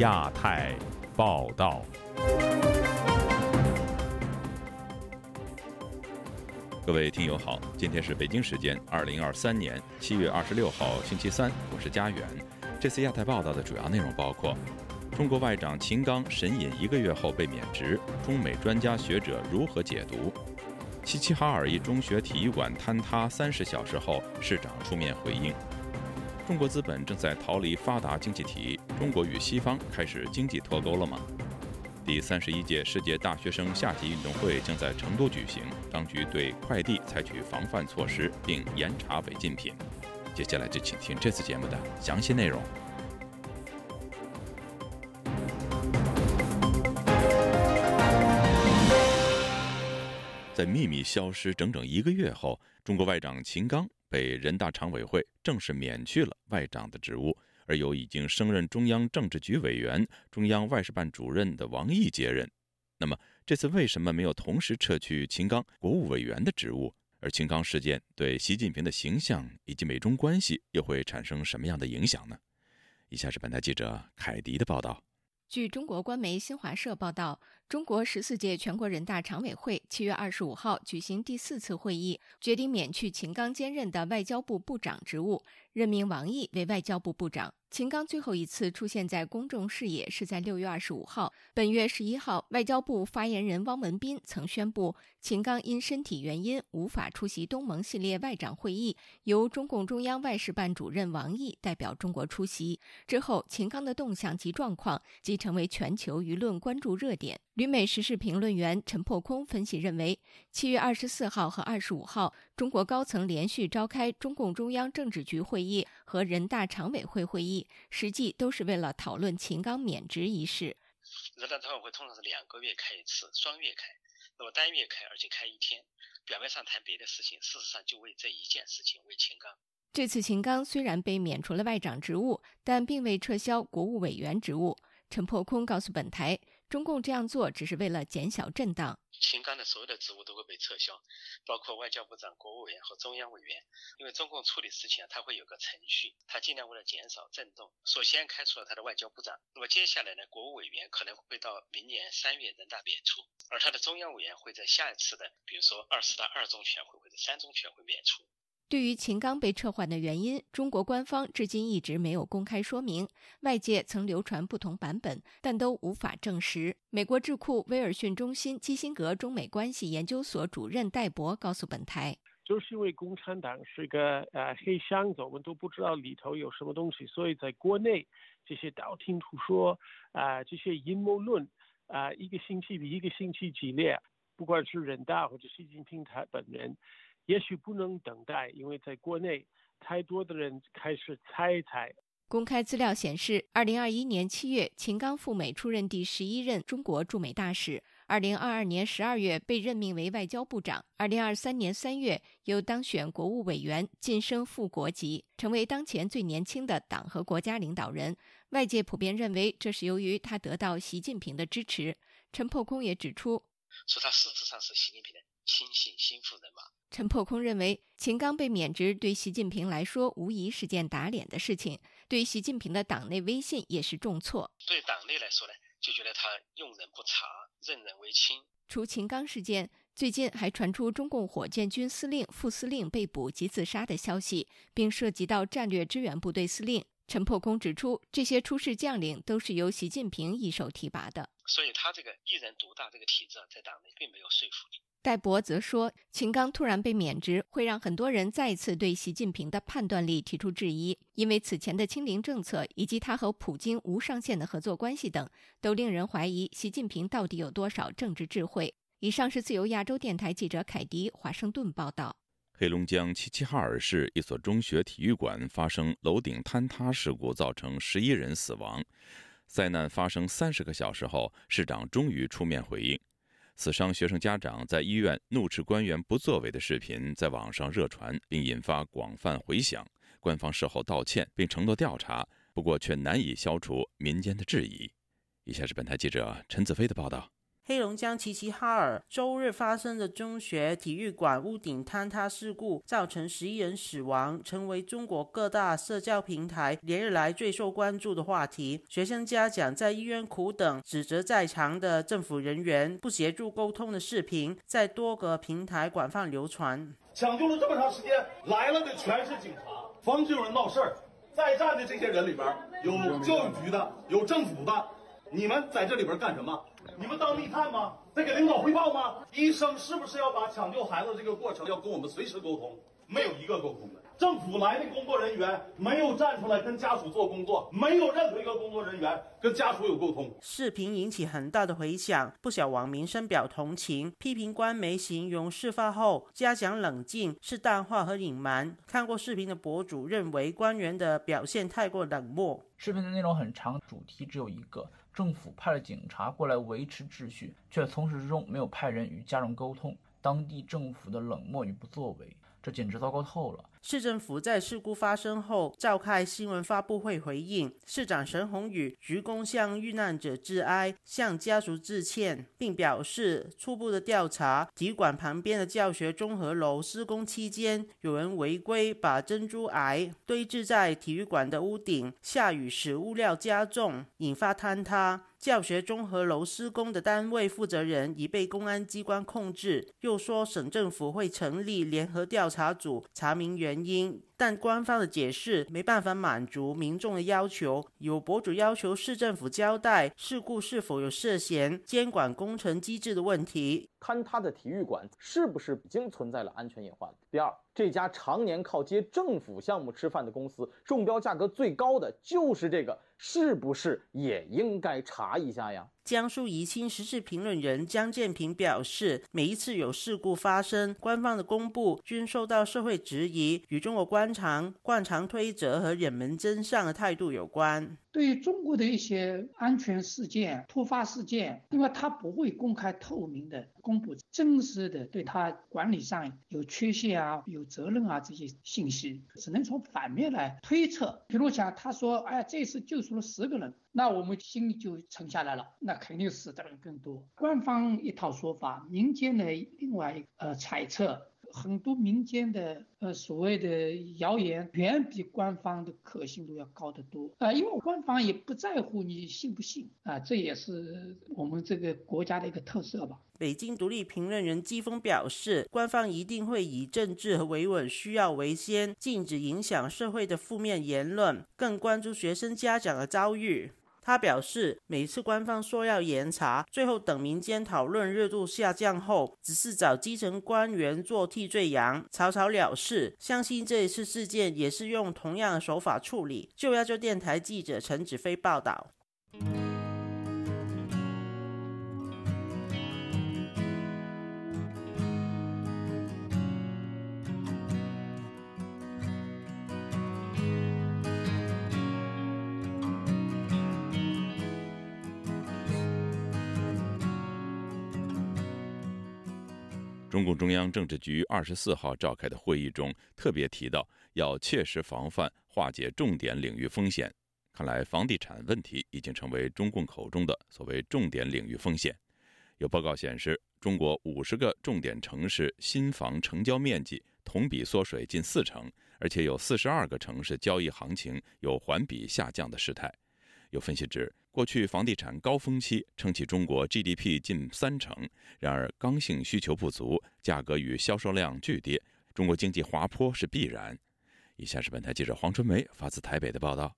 亚太报道。各位听友好，今天是北京时间二零二三年七月二十六号星期三，我是佳远。这次亚太报道的主要内容包括：中国外长秦刚神隐一个月后被免职，中美专家学者如何解读？齐齐哈尔一中学体育馆坍塌三十小时后，市长出面回应。中国资本正在逃离发达经济体，中国与西方开始经济脱钩了吗？第三十一届世界大学生夏季运动会将在成都举行，当局对快递采取防范措施，并严查违禁品。接下来就请听这次节目的详细内容。在秘密消失整整一个月后，中国外长秦刚被人大常委会正式免去了外长的职务，而由已经升任中央政治局委员、中央外事办主任的王毅接任。那么，这次为什么没有同时撤去秦刚国务委员的职务？而秦刚事件对习近平的形象以及美中关系又会产生什么样的影响呢？以下是本台记者凯迪的报道。据中国官媒新华社报道。中国十四届全国人大常委会七月二十五号举行第四次会议，决定免去秦刚兼任的外交部部长职务，任命王毅为外交部部长。秦刚最后一次出现在公众视野是在六月二十五号。本月十一号，外交部发言人汪文斌曾宣布，秦刚因身体原因无法出席东盟系列外长会议，由中共中央外事办主任王毅代表中国出席。之后，秦刚的动向及状况即成为全球舆论关注热点。旅美时事评论员陈破空分析认为，七月二十四号和二十五号，中国高层连续召开中共中央政治局会议和人大常委会会议，实际都是为了讨论秦刚免职一事。人大常委会通常是两个月开一次，双月开，那么单月开，而且开一天，表面上谈别的事情，事实上就为这一件事情，为秦刚。这次秦刚虽然被免除了外长职务，但并未撤销国务委员职务。陈破空告诉本台。中共这样做只是为了减小震荡。秦刚的所有的职务都会被撤销，包括外交部长、国务委员和中央委员。因为中共处理事情啊，他会有个程序，他尽量为了减少震动，首先开除了他的外交部长。那么接下来呢，国务委员可能会到明年三月人大免除，而他的中央委员会在下一次的，比如说二十大二中全会或者三中全会免除。对于秦刚被撤换的原因，中国官方至今一直没有公开说明。外界曾流传不同版本，但都无法证实。美国智库威尔逊中心基辛格中美关系研究所主任戴博告诉本台：“就是因为共产党是个呃黑箱子，我们都不知道里头有什么东西，所以在国内这些道听途说啊，这些阴谋论啊，一个星期比一个星期激烈。不管是人大或者习近平他本人。”也许不能等待，因为在国内太多的人开始猜猜。公开资料显示，二零二一年七月，秦刚赴美出任第十一任中国驻美大使；二零二二年十二月被任命为外交部长；二零二三年三月又当选国务委员，晋升副国级，成为当前最年轻的党和国家领导人。外界普遍认为，这是由于他得到习近平的支持。陈破空也指出，说他事实上是习近平的亲信心腹人马。陈破空认为，秦刚被免职对习近平来说无疑是件打脸的事情，对习近平的党内威信也是重挫。对党内来说呢，就觉得他用人不察，任人唯亲。除秦刚事件，最近还传出中共火箭军司令、副司令被捕及自杀的消息，并涉及到战略支援部队司令。陈破空指出，这些出事将领都是由习近平一手提拔的，所以他这个一人独大这个体制在党内并没有说服力。戴博则说，秦刚突然被免职，会让很多人再次对习近平的判断力提出质疑，因为此前的清零政策以及他和普京无上限的合作关系等，都令人怀疑习近平到底有多少政治智慧。以上是自由亚洲电台记者凯迪华盛顿报道。黑龙江齐齐哈尔市一所中学体育馆发生楼顶坍塌事故，造成十一人死亡。灾难发生三十个小时后，市长终于出面回应。死伤学生家长在医院怒斥官员不作为的视频在网上热传，并引发广泛回响。官方事后道歉并承诺调查，不过却难以消除民间的质疑。以下是本台记者陈子飞的报道。黑龙江齐齐哈尔周日发生的中学体育馆屋顶坍塌事故，造成十一人死亡，成为中国各大社交平台连日来最受关注的话题。学生家长在医院苦等，指责在场的政府人员不协助沟通的视频，在多个平台广泛流传。抢救了这么长时间，来了的全是警察，防止有人闹事儿。在站的这些人里边，有教育局的，有政府的，你们在这里边干什么？你们当密探吗？在给领导汇报吗？医生是不是要把抢救孩子这个过程要跟我们随时沟通？没有一个沟通的。政府来的工作人员没有站出来跟家属做工作，没有任何一个工作人员跟家属有沟通。视频引起很大的回响，不少网民深表同情，批评官媒形容事发后加强冷静是淡化和隐瞒。看过视频的博主认为官员的表现太过冷漠。视频的内容很长，主题只有一个：政府派了警察过来维持秩序，却从始至终没有派人与家人沟通，当地政府的冷漠与不作为。这简直糟糕透了。市政府在事故发生后召开新闻发布会回应，市长沈宏宇鞠躬向遇难者致哀，向家属致歉，并表示初步的调查，体育馆旁边的教学综合楼施工期间，有人违规把珍珠癌堆置在体育馆的屋顶，下雨时物料加重，引发坍塌。教学综合楼施工的单位负责人已被公安机关控制。又说省政府会成立联合调查组查明原因。但官方的解释没办法满足民众的要求。有博主要求市政府交代事故是否有涉嫌监管工程机制的问题。坍塌的体育馆是不是已经存在了安全隐患？第二，这家常年靠接政府项目吃饭的公司，中标价格最高的就是这个，是不是也应该查一下呀？江苏宜兴时事评论人江建平表示，每一次有事故发生，官方的公布均受到社会质疑，与中国官场惯常推责和隐瞒真相的态度有关。对于中国的一些安全事件、突发事件，因为他不会公开透明的公布真实的对他管理上有缺陷啊、有责任啊这些信息，只能从反面来推测。比如讲，他说：“哎，这次救出了十个人。”那我们心里就沉下来了，那肯定死的人更多。官方一套说法，民间的另外呃猜测。很多民间的呃所谓的谣言，远比官方的可信度要高得多啊！因为官方也不在乎你信不信啊，这也是我们这个国家的一个特色吧。北京独立评论人季风表示，官方一定会以政治和维稳需要为先，禁止影响社会的负面言论，更关注学生家长的遭遇。他表示，每次官方说要严查，最后等民间讨论热度下降后，只是找基层官员做替罪羊，草草了事。相信这一次事件也是用同样的手法处理。就亚洲电台记者陈子飞报道。中共中央政治局二十四号召开的会议中，特别提到要切实防范化解重点领域风险。看来，房地产问题已经成为中共口中的所谓重点领域风险。有报告显示，中国五十个重点城市新房成交面积同比缩水近四成，而且有四十二个城市交易行情有环比下降的势态。有分析指，过去房地产高峰期撑起中国 GDP 近三成，然而刚性需求不足，价格与销售量巨跌，中国经济滑坡是必然。以下是本台记者黄春梅发自台北的报道。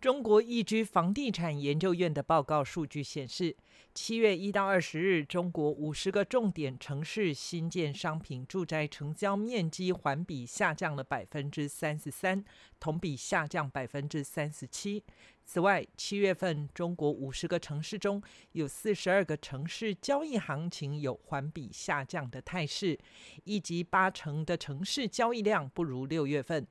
中国易居房地产研究院的报告数据显示，七月一到二十日，中国五十个重点城市新建商品住宅成交面积环比下降了百分之三十三，同比下降百分之三十七。此外，七月份中国五十个城市中有四十二个城市交易行情有环比下降的态势，以及八成的城市交易量不如六月份。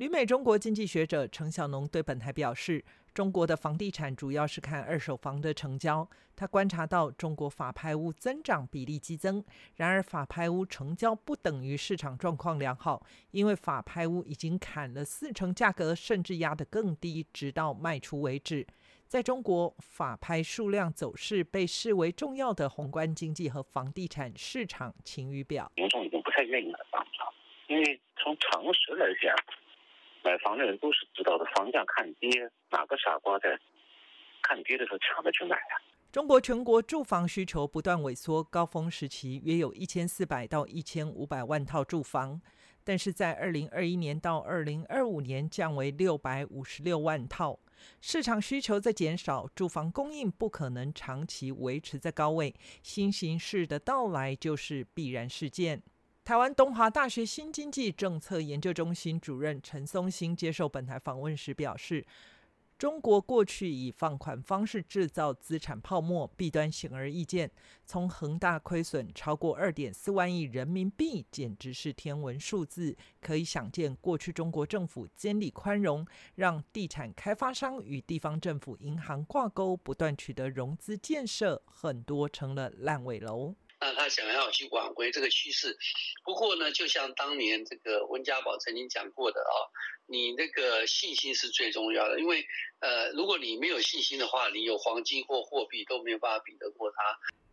旅美中国经济学者程小农对本台表示，中国的房地产主要是看二手房的成交。他观察到中国法拍屋增长比例激增，然而法拍屋成交不等于市场状况良好，因为法拍屋已经砍了四成价格，甚至压得更低，直到卖出为止。在中国，法拍数量走势被视为重要的宏观经济和房地产市场晴雨表。民众已经不太愿意买房了，因为从常识来讲，买房的人都是知道的，房价看跌，哪个傻瓜在看跌的时候抢着去买呀？中国全国住房需求不断萎缩，高峰时期约有一千四百到一千五百万套住房，但是在二零二一年到二零二五年降为六百五十六万套。市场需求在减少，住房供应不可能长期维持在高位，新形势的到来就是必然事件。台湾东华大学新经济政策研究中心主任陈松兴接受本台访问时表示。中国过去以放款方式制造资产泡沫，弊端显而易见。从恒大亏损超过二点四万亿人民币，简直是天文数字。可以想见，过去中国政府监理宽容，让地产开发商与地方政府银行挂钩，不断取得融资建设，很多成了烂尾楼。那他想要去挽回这个趋势，不过呢，就像当年这个温家宝曾经讲过的啊，你那个信心是最重要的，因为呃，如果你没有信心的话，你有黄金或货币都没有办法比得过他。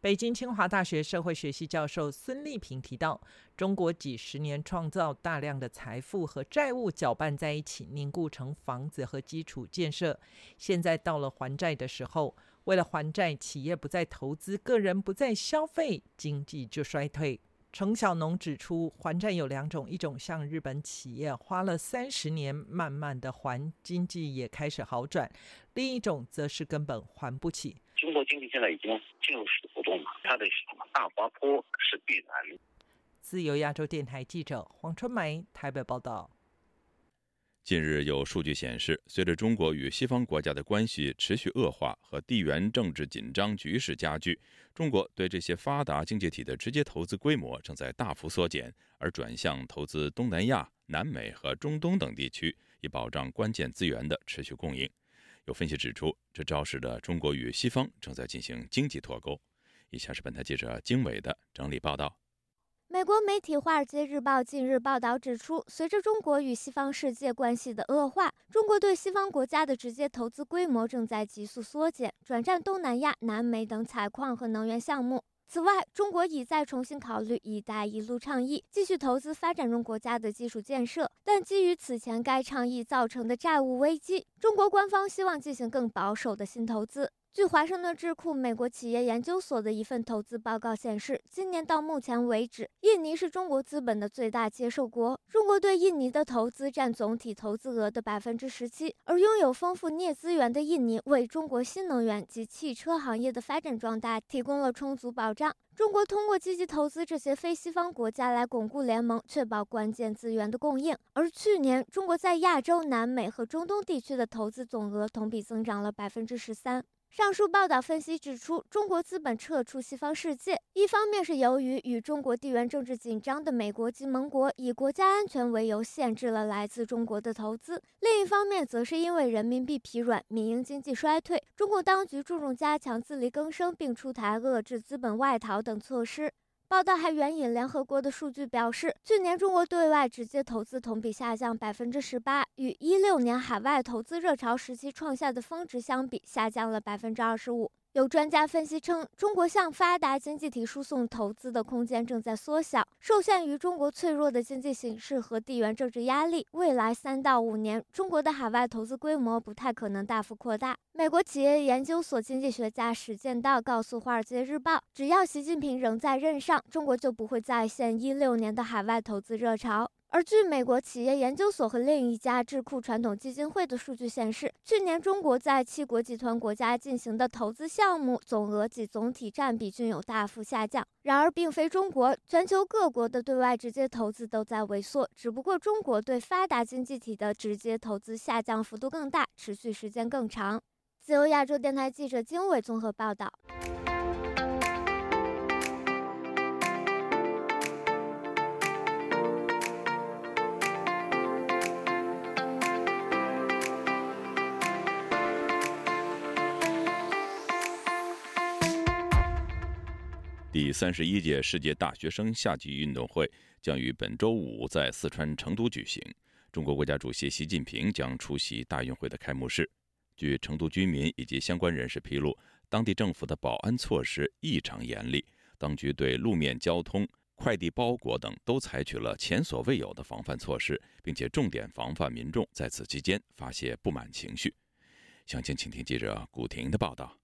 北京清华大学社会学系教授孙立平提到，中国几十年创造大量的财富和债务搅拌在一起，凝固成房子和基础建设，现在到了还债的时候。为了还债，企业不再投资，个人不再消费，经济就衰退。程小农指出，还债有两种：一种像日本企业花了三十年慢慢的还，经济也开始好转；另一种则是根本还不起。中国经济现在已经进入死胡同了，它的大滑坡是必然。自由亚洲电台记者黄春梅台北报道。近日有数据显示，随着中国与西方国家的关系持续恶化和地缘政治紧张局势加剧，中国对这些发达经济体的直接投资规模正在大幅缩减，而转向投资东南亚、南美和中东等地区，以保障关键资源的持续供应。有分析指出，这昭示着中国与西方正在进行经济脱钩。以下是本台记者经纬的整理报道。美国媒体《华尔街日报》近日报道指出，随着中国与西方世界关系的恶化，中国对西方国家的直接投资规模正在急速缩减，转战东南亚、南美等采矿和能源项目。此外，中国已在重新考虑“一带一路”倡议，继续投资发展中国家的基础建设。但基于此前该倡议造成的债务危机，中国官方希望进行更保守的新投资。据华盛顿智库美国企业研究所的一份投资报告显示，今年到目前为止，印尼是中国资本的最大接受国。中国对印尼的投资占总体投资额的百分之十七，而拥有丰富镍资源的印尼为中国新能源及汽车行业的发展壮大提供了充足保障。中国通过积极投资这些非西方国家来巩固联盟，确保关键资源的供应。而去年，中国在亚洲、南美和中东地区的投资总额同比增长了百分之十三。上述报道分析指出，中国资本撤出西方世界，一方面是由于与中国地缘政治紧张的美国及盟国以国家安全为由限制了来自中国的投资；另一方面，则是因为人民币疲软、民营经济衰退，中国当局注重加强自力更生，并出台遏制资本外逃等措施。报道还援引联合国的数据表示，去年中国对外直接投资同比下降百分之十八，与一六年海外投资热潮时期创下的峰值相比，下降了百分之二十五。有专家分析称，中国向发达经济体输送投资的空间正在缩小，受限于中国脆弱的经济形势和地缘政治压力，未来三到五年，中国的海外投资规模不太可能大幅扩大。美国企业研究所经济学家史建道告诉《华尔街日报》，只要习近平仍在任上，中国就不会再现一六年的海外投资热潮。而据美国企业研究所和另一家智库传统基金会的数据显示，去年中国在七国集团国家进行的投资项目总额及总体占比均有大幅下降。然而，并非中国，全球各国的对外直接投资都在萎缩，只不过中国对发达经济体的直接投资下降幅度更大，持续时间更长。自由亚洲电台记者经纬综合报道。第三十一届世界大学生夏季运动会将于本周五在四川成都举行。中国国家主席习近平将出席大运会的开幕式。据成都居民以及相关人士披露，当地政府的保安措施异常严厉，当局对路面交通、快递包裹等都采取了前所未有的防范措施，并且重点防范民众在此期间发泄不满情绪。详情，请听记者古婷的报道。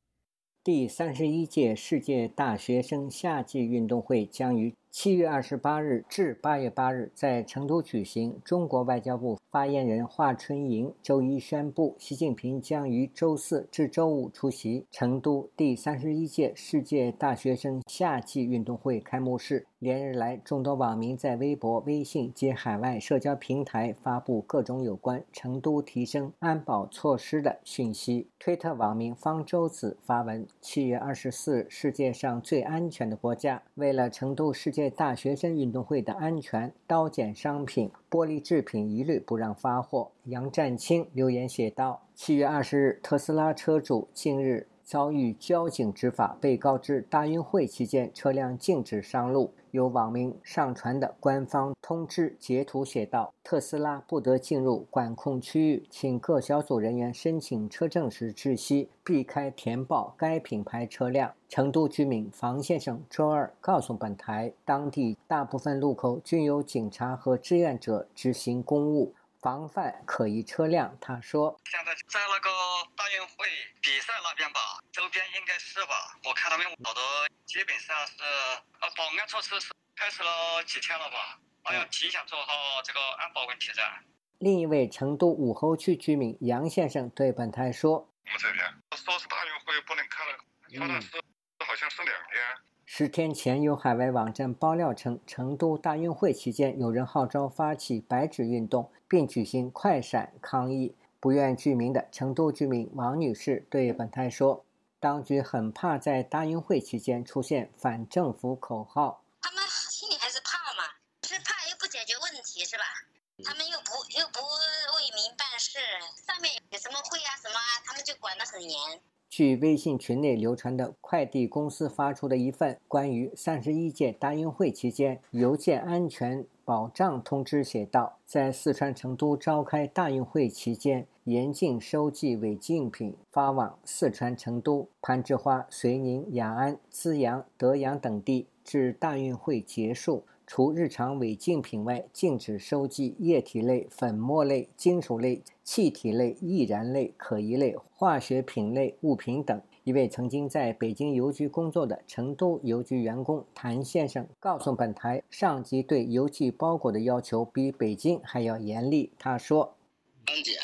第三十一届世界大学生夏季运动会将于。七月二十八日至八月八日在成都举行。中国外交部发言人华春莹周一宣布，习近平将于周四至周五出席成都第三十一届世界大学生夏季运动会开幕式。连日来，众多网民在微博、微信及海外社交平台发布各种有关成都提升安保措施的讯息。推特网民方舟子发文：七月二十四日，世界上最安全的国家，为了成都世界。大学生运动会的安全，刀剪商品、玻璃制品一律不让发货。杨占清留言写道：“七月二十日，特斯拉车主近日。”遭遇交警执法，被告知大运会期间车辆禁止上路。有网民上传的官方通知截图写道：“特斯拉不得进入管控区域，请各小组人员申请车证时窒息，避开填报该品牌车辆。”成都居民房先生周二告诉本台，当地大部分路口均有警察和志愿者执行公务。防范可疑车辆，他说：“现在在那个大运会比赛那边吧，周边应该是吧？我看他们好多基本上是呃保安措施是开始了几天了吧？还要提前做好这个安保问题噻。”另一位成都武侯区居民杨先生对本台说：“我们这边说是大运会不能看了，说的是好像是两天。”十天前，有海外网站爆料称，成都大运会期间有人号召发起“白纸运动”，并举行快闪抗议。不愿具名的成都居民王女士对本台说：“当局很怕在大运会期间出现反政府口号。他们心里还是怕嘛，是怕又不解决问题，是吧？他们又不又不为民办事，上面有什么会啊什么啊，他们就管得很严。”据微信群内流传的快递公司发出的一份关于三十一届大运会期间邮件安全保障通知写道，在四川成都召开大运会期间，严禁收寄违禁品发往四川成都、攀枝花、遂宁、雅安、资阳、德阳等地，至大运会结束。除日常违禁品外，禁止收寄液体类、粉末类、金属类、气体类、易燃类、可疑类、化学品类物品等。一位曾经在北京邮局工作的成都邮局员工谭先生告诉本台，上级对邮寄包裹的要求比北京还要严厉。他说：“安检、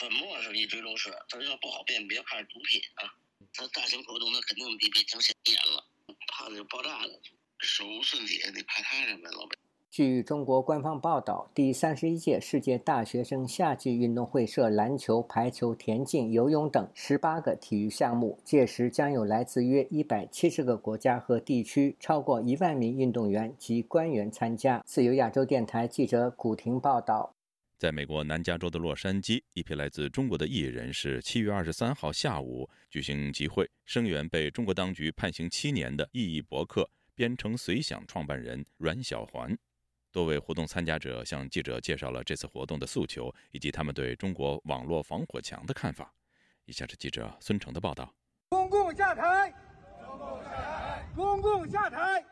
粉末是一直都是，这要不好辨别，怕是毒品啊。这大型活动那肯定比北京严了，怕的就爆炸了。”手无寸铁你派他什么，老板。据中国官方报道，第三十一届世界大学生夏季运动会设篮球、排球、田径、游泳等十八个体育项目，届时将有来自约一百七十个国家和地区超过一万名运动员及官员参加。自由亚洲电台记者古婷报道。在美国南加州的洛杉矶，一批来自中国的异议人士七月二十三号下午举行集会，声援被中国当局判刑七年的异议博客。编程随想创办人阮小环，多位活动参加者向记者介绍了这次活动的诉求以及他们对中国网络防火墙的看法。以下是记者孙成的报道：公共下台！公共下台！公共下台！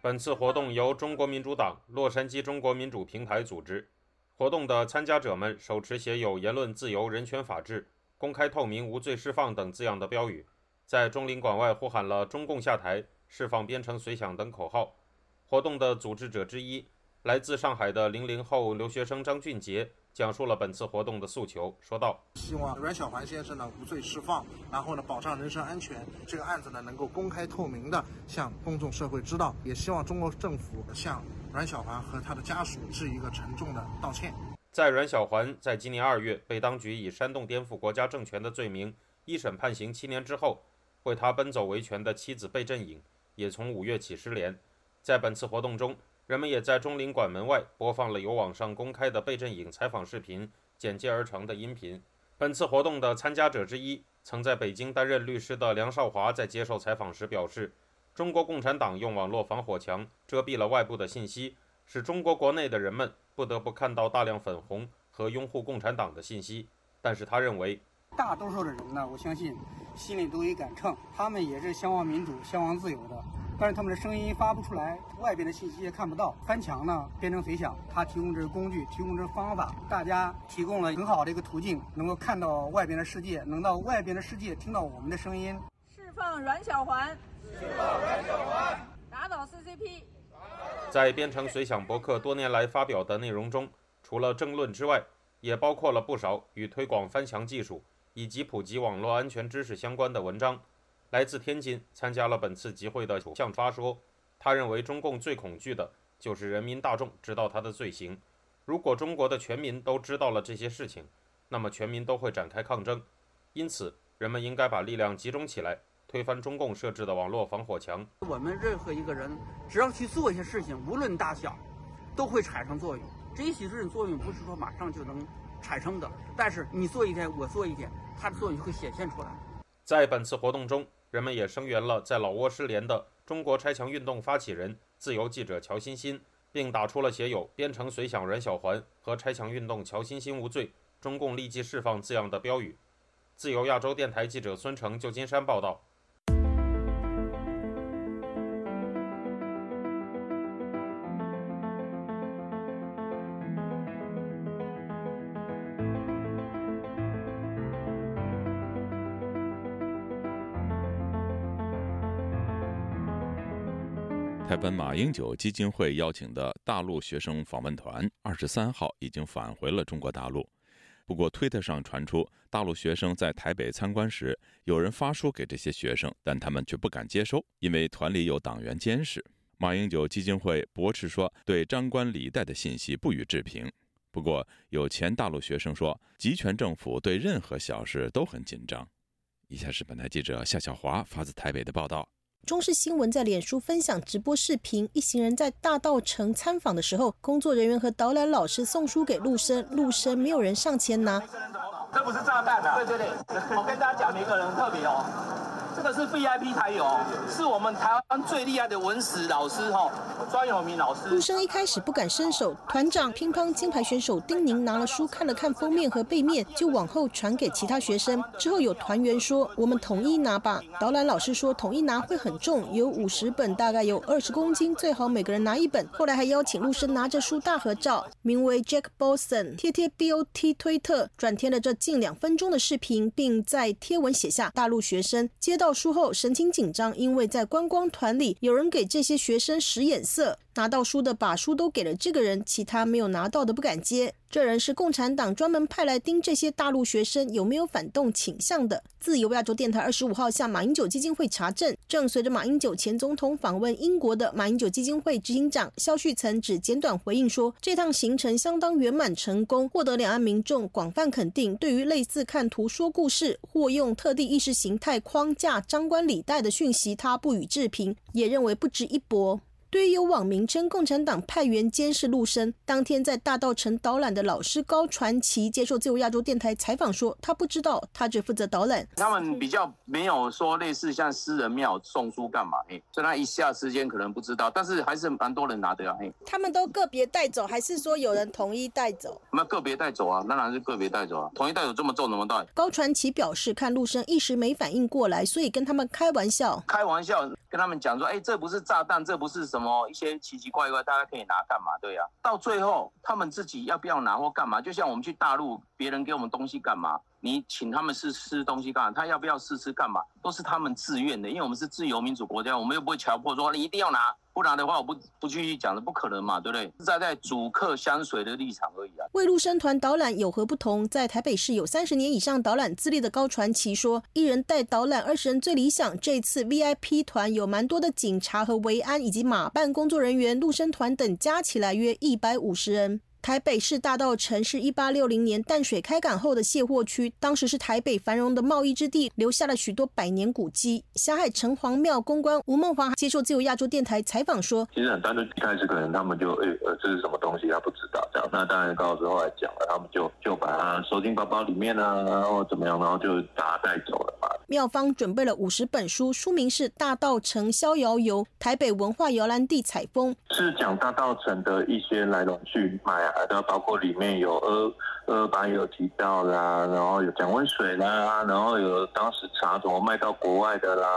本次活动由中国民主党洛杉矶中国民主平台组织。活动的参加者们手持写有“言论自由、人权、法治、公开透明、无罪释放”等字样的标语，在中领馆外呼喊了“中共下台”。释放编程随想等口号。活动的组织者之一，来自上海的零零后留学生张俊杰讲述了本次活动的诉求，说道：“希望阮小环先生呢无罪释放，然后呢保障人身安全，这个案子呢能够公开透明的向公众社会知道。也希望中国政府向阮小环和他的家属致一个沉重的道歉。”在阮小环在今年二月被当局以煽动颠覆国家政权的罪名一审判刑七年之后，为他奔走维权的妻子贝振颖。也从五月起失联。在本次活动中，人们也在中领馆门外播放了由网上公开的贝振颖采访视频剪接而成的音频。本次活动的参加者之一，曾在北京担任律师的梁少华在接受采访时表示：“中国共产党用网络防火墙遮蔽了外部的信息，使中国国内的人们不得不看到大量粉红和拥护共产党的信息。”但是他认为，大多数的人呢，我相信心里都有杆秤，他们也是向往民主、向往自由的。但是他们的声音发不出来，外边的信息也看不到。翻墙呢，编程随想，它提供这个工具，提供这个方法，大家提供了很好的一个途径，能够看到外边的世界，能到外边的世界听到我们的声音。释放阮小环，释放阮小环，打倒 CCP。在编程随想博客多年来发表的内容中，除了政论之外，也包括了不少与推广翻墙技术以及普及网络安全知识相关的文章。来自天津参加了本次集会的向发说，他认为中共最恐惧的就是人民大众知道他的罪行。如果中国的全民都知道了这些事情，那么全民都会展开抗争。因此，人们应该把力量集中起来，推翻中共设置的网络防火墙。我们任何一个人，只要去做一些事情，无论大小，都会产生作用。这些事情作用不是说马上就能产生的，但是你做一天，我做一天，它的作用就会显现出来。在本次活动中，人们也声援了在老挝失联的中国拆墙运动发起人、自由记者乔欣欣，并打出了写有“边城随想阮小环”和“拆墙运动乔欣欣无罪，中共立即释放”字样的标语。自由亚洲电台记者孙成，旧金山报道。马英九基金会邀请的大陆学生访问团，二十三号已经返回了中国大陆。不过，推特上传出大陆学生在台北参观时，有人发书给这些学生，但他们却不敢接收，因为团里有党员监视。马英九基金会驳斥说，对张冠李戴的信息不予置评。不过，有前大陆学生说，集权政府对任何小事都很紧张。以下是本台记者夏小华发自台北的报道。中视新闻在脸书分享直播视频，一行人在大道城参访的时候，工作人员和导览老师送书给陆生，陆生没有人上前拿。这不是炸弹啊！对对对，我跟大家讲，每个人特别哦。这个是 VIP 才有，是我们台湾最厉害的文史老师哈，专有名老师。陆生一开始不敢伸手，团长乒乓金牌选手丁宁拿了书看了看封面和背面，就往后传给其他学生。之后有团员说：“我们统一拿吧。”导览老师说：“统一拿会很很重，有五十本，大概有二十公斤，最好每个人拿一本。”后来还邀请陆生拿着书大合照，名为 Jack Bolson 贴贴 BOT 推特转贴了这近两分钟的视频，并在贴文写下：“大陆学生接到。”书后神情紧张，因为在观光团里有人给这些学生使眼色。拿到书的把书都给了这个人，其他没有拿到的不敢接。这人是共产党专门派来盯这些大陆学生有没有反动倾向的。自由亚洲电台二十五号向马英九基金会查证，正随着马英九前总统访问英国的马英九基金会执行长肖旭岑只简短回应说，这趟行程相当圆满成功，获得两岸民众广泛肯定。对于类似看图说故事或用特定意识形态框架张冠李戴的讯息，他不予置评，也认为不值一驳。对于有网民称共产党派员监视陆生，当天在大道城导览的老师高传奇接受自由亚洲电台采访说，他不知道，他只负责导览。他们比较没有说类似像私人庙送书干嘛，哎，所以他一下时间可能不知道，但是还是蛮多人拿的啊，哎。他们都个别带走，还是说有人统一带走？那个别带走啊，当然是个别带走啊，统一带走这么重怎么带？高传奇表示，看陆生一时没反应过来，所以跟他们开玩笑，开玩笑跟他们讲说，哎，这不是炸弹，这不是什。么一些奇奇怪怪，大家可以拿干嘛？对呀，到最后他们自己要不要拿或干嘛？就像我们去大陆，别人给我们东西干嘛？你请他们试吃东西干嘛？他要不要试吃干嘛？都是他们自愿的，因为我们是自由民主国家，我们又不会强迫说你一定要拿，不拿的话我不不继续讲了，不可能嘛，对不对？站在主客相随的立场而已啊。为陆生团导览有何不同？在台北市有三十年以上导览资历的高传奇说，一人带导览二十人最理想。这次 VIP 团有蛮多的警察和维安以及马办工作人员，陆生团等加起来约一百五十人。台北市大道城是一八六零年淡水开港后的卸货区，当时是台北繁荣的贸易之地，留下了许多百年古迹。霞海城隍庙公关吴梦华接受自由亚洲电台采访说：“其实很单纯，一开始可能他们就诶呃这是什么东西，他不知道这样。那当然高老师后来讲了，他们就就把它收进包包里面啊，然后怎么样，然后就把它带走了嘛。妙方准备了五十本书，书名是《大道城逍遥游》，台北文化摇篮地采风，是讲大道城的一些来龙去脉啊，包括里面有二二八有提到啦，然后有讲温水啦，然后有当时茶怎么卖到国外的啦，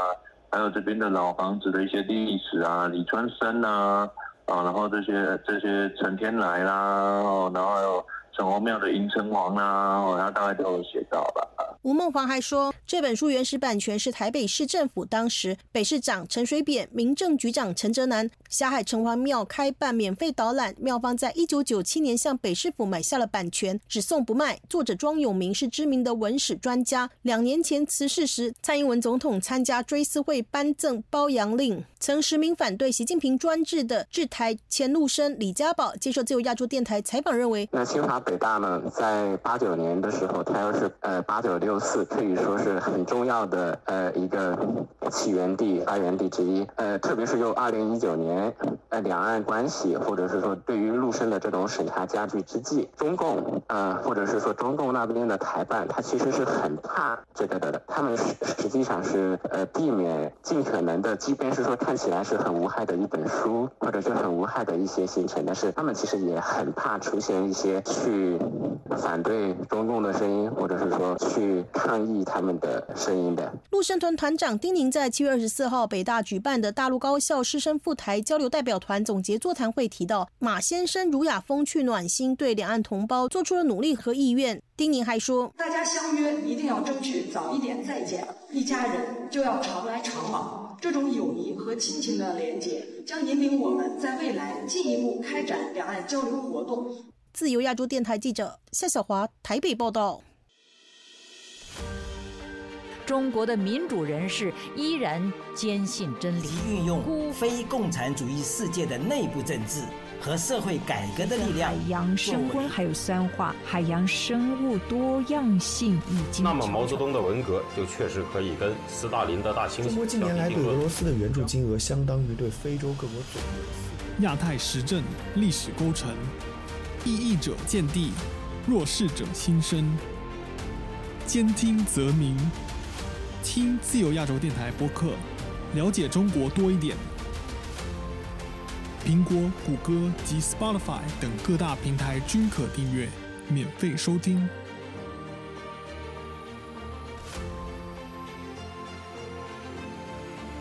还有这边的老房子的一些历史啊，李春生啊，啊，然后这些这些陈天来啦，然后还有。城隍庙的迎城王啊，他大概都有写到吧。吴梦华还说，这本书原始版权是台北市政府当时北市长陈水扁、民政局长陈哲南霞海城隍庙开办免费导览，庙方在一九九七年向北市府买下了版权，只送不卖。作者庄永明是知名的文史专家，两年前辞世时，蔡英文总统参加追思会颁赠褒扬令，曾实名反对习近平专制的制台前陆生李家宝接受自由亚洲电台采访认为，那清华。北大呢，在八九年的时候，它又是呃八九六四，可以说是很重要的呃一个起源地、发源地之一。呃，特别是就二零一九年，呃两岸关系或者是说对于陆生的这种审查加剧之际，中共呃或者是说中共那边的台办，他其实是很怕这个的。他们实实际上是呃避免尽可能的，即便是说看起来是很无害的一本书，或者是很无害的一些行程，但是他们其实也很怕出现一些去。去反对中共的声音，或者是说去抗议他们的声音的。陆生团团长丁宁在七月二十四号北大举办的大陆高校师生赴台交流代表团总结座谈会提到，马先生儒雅风趣暖心，对两岸同胞做出了努力和意愿。丁宁还说，大家相约一定要争取早一点再见，一家人就要常来常往，这种友谊和亲情的连结将引领我们在未来进一步开展两岸交流活动。自由亚洲电台记者夏小华台北报道：中国的民主人士依然坚信真理，运用非共产主义世界的内部政治和社会改革的力量。海洋升温还有酸化，海洋生物多样性已经。那么毛泽东的文革就确实可以跟斯大林的大清洗中国近年来对俄罗斯的援助金额相当于对非洲各国总和。亚太时政历史构成。异议者见地，弱势者心声。兼听则明，听自由亚洲电台播客，了解中国多一点。苹果、谷歌及 Spotify 等各大平台均可订阅，免费收听。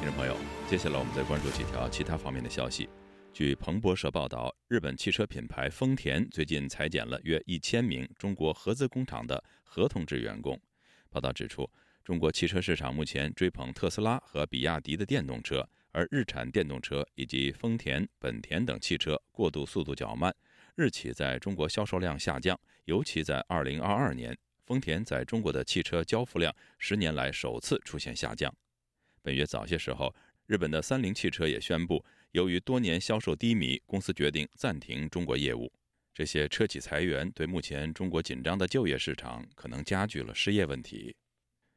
听众朋友，接下来我们再关注几条其他方面的消息。据彭博社报道，日本汽车品牌丰田最近裁减了约一千名中国合资工厂的合同制员工。报道指出，中国汽车市场目前追捧特斯拉和比亚迪的电动车，而日产电动车以及丰田、本田等汽车过渡速度较慢，日企在中国销售量下降，尤其在2022年，丰田在中国的汽车交付量十年来首次出现下降。本月早些时候，日本的三菱汽车也宣布。由于多年销售低迷，公司决定暂停中国业务。这些车企裁员，对目前中国紧张的就业市场可能加剧了失业问题。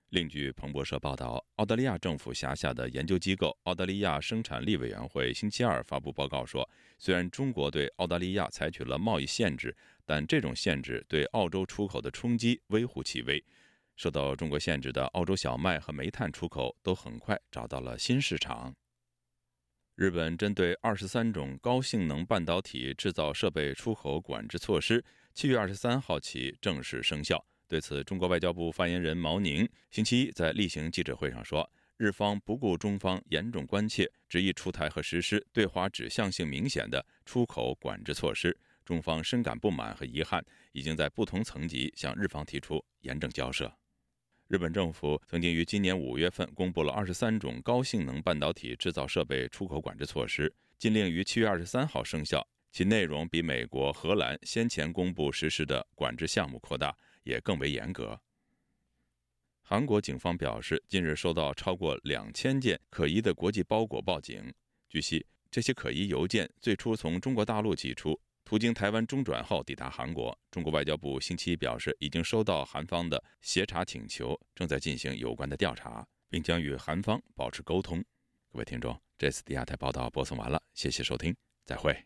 另据彭博社报道，澳大利亚政府辖下的研究机构澳大利亚生产力委员会星期二发布报告说，虽然中国对澳大利亚采取了贸易限制，但这种限制对澳洲出口的冲击微乎其微。受到中国限制的澳洲小麦和煤炭出口都很快找到了新市场。日本针对二十三种高性能半导体制造设备出口管制措施，七月二十三号起正式生效。对此，中国外交部发言人毛宁星期一在例行记者会上说：“日方不顾中方严重关切，执意出台和实施对华指向性明显的出口管制措施。中方深感不满和遗憾，已经在不同层级向日方提出严正交涉。”日本政府曾经于今年五月份公布了二十三种高性能半导体制造设备出口管制措施，禁令于七月二十三号生效。其内容比美国、荷兰先前公布实施的管制项目扩大，也更为严格。韩国警方表示，近日收到超过两千件可疑的国际包裹报警。据悉，这些可疑邮件最初从中国大陆寄出。途经台湾中转后抵达韩国，中国外交部星期一表示，已经收到韩方的协查请求，正在进行有关的调查，并将与韩方保持沟通。各位听众，这次的亚太报道播送完了，谢谢收听，再会。